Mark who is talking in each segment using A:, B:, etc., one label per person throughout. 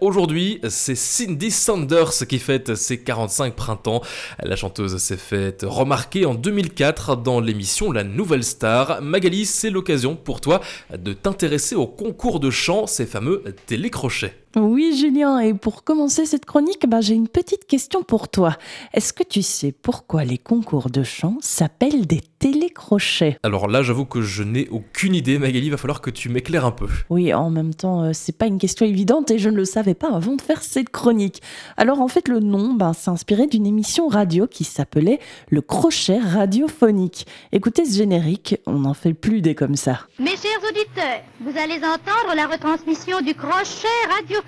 A: Aujourd'hui, c'est Cindy Sanders qui fête ses 45 printemps. La chanteuse s'est faite remarquer en 2004 dans l'émission La Nouvelle Star. Magali, c'est l'occasion pour toi de t'intéresser au concours de chant, ces fameux télécrochets.
B: Oui, Julien, et pour commencer cette chronique, bah, j'ai une petite question pour toi. Est-ce que tu sais pourquoi les concours de chant s'appellent des télécrochets?
A: Alors là, j'avoue que je n'ai aucune idée, Magali, il va falloir que tu m'éclaires un peu.
B: Oui, en même temps, euh, c'est pas une question évidente et je ne le savais pas avant de faire cette chronique. Alors en fait, le nom bah, s'est inspiré d'une émission radio qui s'appelait Le Crochet radiophonique. Écoutez ce générique, on n'en fait plus des comme ça.
C: Mes chers auditeurs, vous allez entendre la retransmission du Crochet radiophonique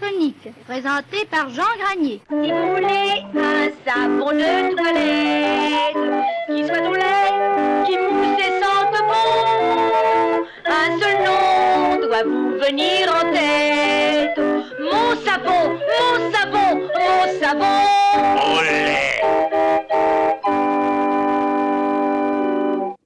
C: présenté par Jean Granier.
D: Si vous voulez un savon de toilette qui soit au lait, qui mousse et sente bon, un seul nom doit vous venir en tête. Mon savon, mon savon, mon savon.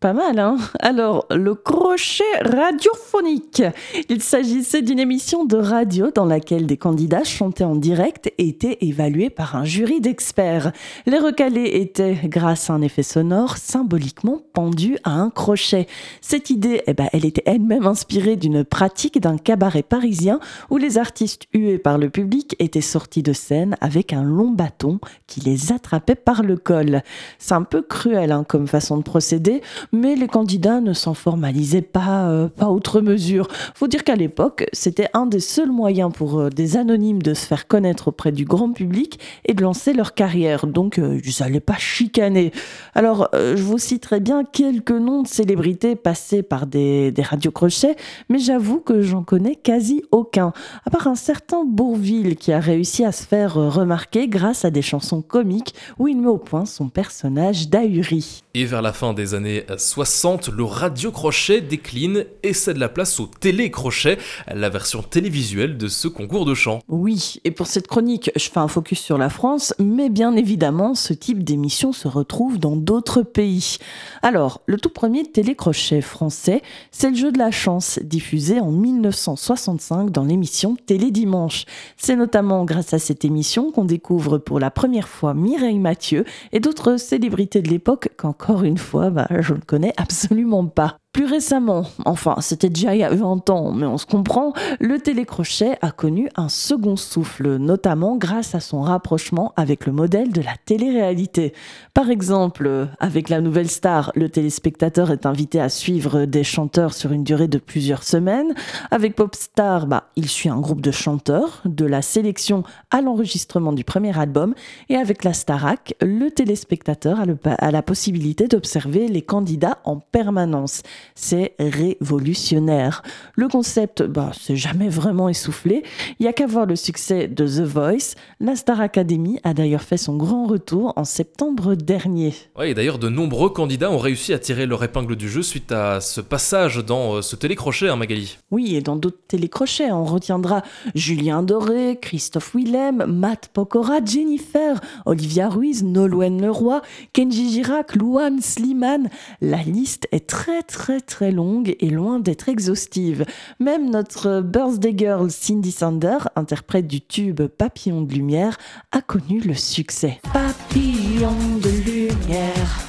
B: Pas mal, hein Alors, le crochet radiophonique. Il s'agissait d'une émission de radio dans laquelle des candidats chantaient en direct et étaient évalués par un jury d'experts. Les recalés étaient, grâce à un effet sonore, symboliquement pendus à un crochet. Cette idée, eh ben, elle était elle-même inspirée d'une pratique d'un cabaret parisien où les artistes hués par le public étaient sortis de scène avec un long bâton qui les attrapait par le col. C'est un peu cruel hein, comme façon de procéder, mais les candidats ne s'en formalisaient pas, euh, pas outre mesure. Faut dire qu'à l'époque, c'était un des seuls moyens pour euh, des anonymes de se faire connaître auprès du grand public et de lancer leur carrière. Donc, euh, ils n'allaient pas chicaner. Alors, je vous citerai bien quelques noms de célébrités passées par des, des radiocrochets, mais j'avoue que j'en connais quasi aucun. À part un certain Bourville qui a réussi à se faire remarquer grâce à des chansons comiques où il met au point son personnage d'ahuri.
A: Et vers la fin des années 60, le radio-crochet décline et cède la place au télé-crochet, la version télévisuelle de ce concours de chant.
B: Oui, et pour cette chronique, je fais un focus sur la France, mais bien évidemment, ce type d'émission se retrouve dans d'autres pays. Alors, le tout premier télécrochet français, c'est le jeu de la chance, diffusé en 1965 dans l'émission Télé Dimanche. C'est notamment grâce à cette émission qu'on découvre pour la première fois Mireille Mathieu et d'autres célébrités de l'époque qu'encore une fois, bah, je connais absolument pas. Plus récemment, enfin c'était déjà il y a 20 ans, mais on se comprend, le télécrochet a connu un second souffle, notamment grâce à son rapprochement avec le modèle de la télé-réalité. Par exemple, avec la nouvelle star, le téléspectateur est invité à suivre des chanteurs sur une durée de plusieurs semaines. Avec Popstar, bah, il suit un groupe de chanteurs, de la sélection à l'enregistrement du premier album. Et avec la Starac, le téléspectateur a, a la possibilité d'observer les candidats en permanence c'est révolutionnaire. Le concept, bah, c'est jamais vraiment essoufflé. Il y a qu'à voir le succès de The Voice. La Star Academy a d'ailleurs fait son grand retour en septembre dernier.
A: Oui, et d'ailleurs, de nombreux candidats ont réussi à tirer leur épingle du jeu suite à ce passage dans euh, ce télécrochet, hein, Magali.
B: Oui, et dans d'autres télécrochets, on retiendra Julien Doré, Christophe Willem, Matt Pokora, Jennifer, Olivia Ruiz, Nolwenn Leroy, Kenji Girac, Luan Sliman. La liste est très très longue et loin d'être exhaustive. Même notre birthday girl Cindy Sander, interprète du tube Papillon de lumière, a connu le succès. Papillon de lumière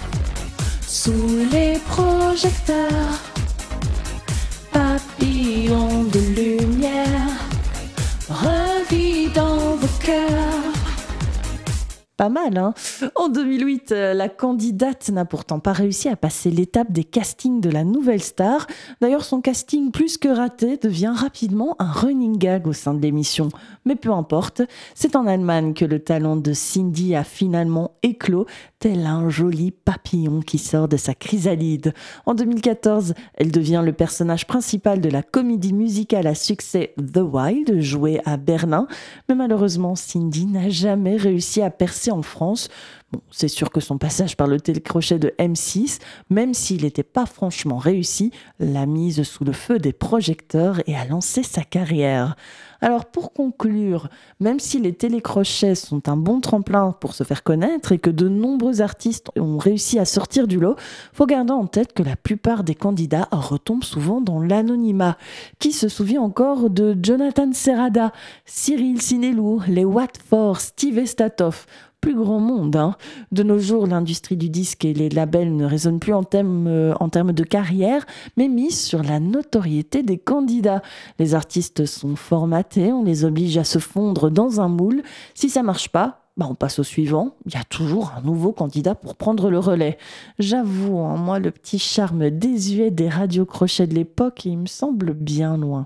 B: sous les projecteurs. Papillon de lumière, pas mal. Hein en 2008, euh, la candidate n'a pourtant pas réussi à passer l'étape des castings de la nouvelle star. D'ailleurs, son casting plus que raté devient rapidement un running gag au sein de l'émission. Mais peu importe, c'est en Allemagne que le talent de Cindy a finalement éclos, tel un joli papillon qui sort de sa chrysalide. En 2014, elle devient le personnage principal de la comédie musicale à succès The Wild, jouée à Berlin. Mais malheureusement, Cindy n'a jamais réussi à percer en France. C'est sûr que son passage par le télécrochet de M6, même s'il n'était pas franchement réussi, l'a mise sous le feu des projecteurs et a lancé sa carrière. Alors pour conclure, même si les télécrochets sont un bon tremplin pour se faire connaître et que de nombreux artistes ont réussi à sortir du lot, faut garder en tête que la plupart des candidats retombent souvent dans l'anonymat. Qui se souvient encore de Jonathan Serrada, Cyril Sinelou, les Watford, Steve Estatoff? Plus grand monde. Hein. De nos jours, l'industrie du disque et les labels ne résonnent plus en termes, euh, de carrière, mais misent sur la notoriété des candidats. Les artistes sont formatés, on les oblige à se fondre dans un moule. Si ça marche pas, bah on passe au suivant. Il y a toujours un nouveau candidat pour prendre le relais. J'avoue, en hein, moi, le petit charme désuet des radios crochets de l'époque, il me semble bien loin.